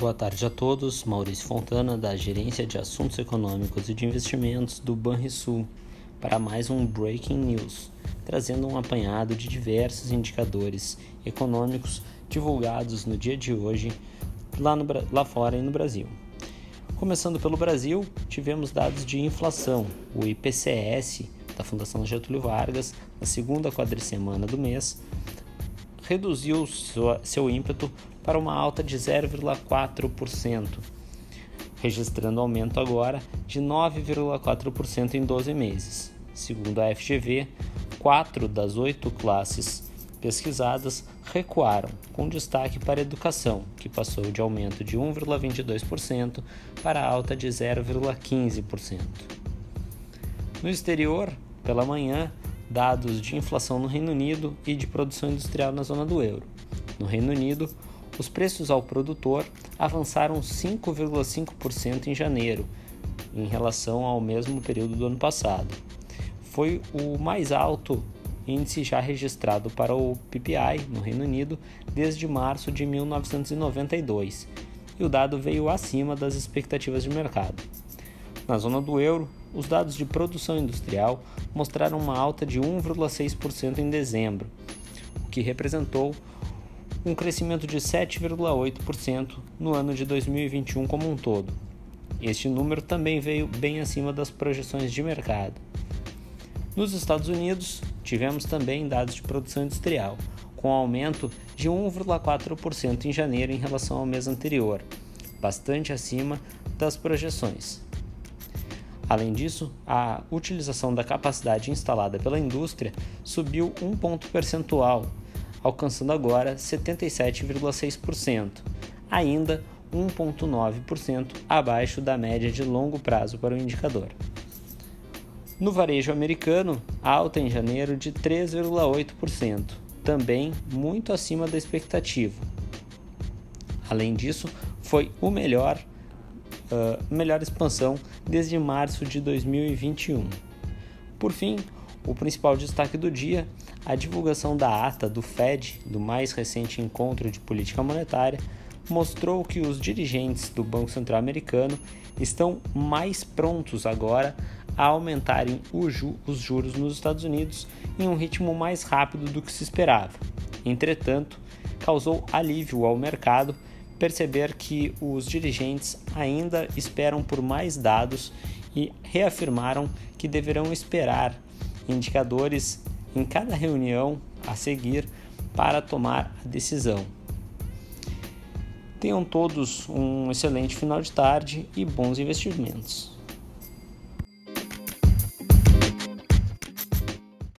Boa tarde a todos. Maurício Fontana, da Gerência de Assuntos Econômicos e de Investimentos do Banrisul, para mais um Breaking News, trazendo um apanhado de diversos indicadores econômicos divulgados no dia de hoje lá, no, lá fora e no Brasil. Começando pelo Brasil, tivemos dados de inflação, o IPCS da Fundação Getúlio Vargas, na segunda quadricemana do mês, reduziu sua, seu ímpeto para uma alta de 0,4%, registrando aumento agora de 9,4% em 12 meses. Segundo a FGV, quatro das oito classes pesquisadas recuaram, com destaque para a educação, que passou de aumento de 1,22% para alta de 0,15%. No exterior, pela manhã, dados de inflação no Reino Unido e de produção industrial na zona do euro. No Reino Unido, os preços ao produtor avançaram 5,5% em janeiro, em relação ao mesmo período do ano passado. Foi o mais alto índice já registrado para o PPI no Reino Unido desde março de 1992, e o dado veio acima das expectativas de mercado. Na zona do euro, os dados de produção industrial mostraram uma alta de 1,6% em dezembro, o que representou um crescimento de 7,8% no ano de 2021 como um todo. Este número também veio bem acima das projeções de mercado. Nos Estados Unidos, tivemos também dados de produção industrial, com aumento de 1,4% em janeiro em relação ao mês anterior, bastante acima das projeções. Além disso, a utilização da capacidade instalada pela indústria subiu um ponto percentual alcançando agora 77,6%, ainda 1,9% abaixo da média de longo prazo para o indicador. No varejo americano, alta em janeiro de 3,8%, também muito acima da expectativa. Além disso, foi o melhor, uh, melhor expansão desde março de 2021. Por fim, o principal destaque do dia, a divulgação da ata do Fed, do mais recente encontro de política monetária, mostrou que os dirigentes do Banco Central americano estão mais prontos agora a aumentarem os juros nos Estados Unidos em um ritmo mais rápido do que se esperava. Entretanto, causou alívio ao mercado perceber que os dirigentes ainda esperam por mais dados e reafirmaram que deverão esperar indicadores em cada reunião a seguir para tomar a decisão. Tenham todos um excelente final de tarde e bons investimentos.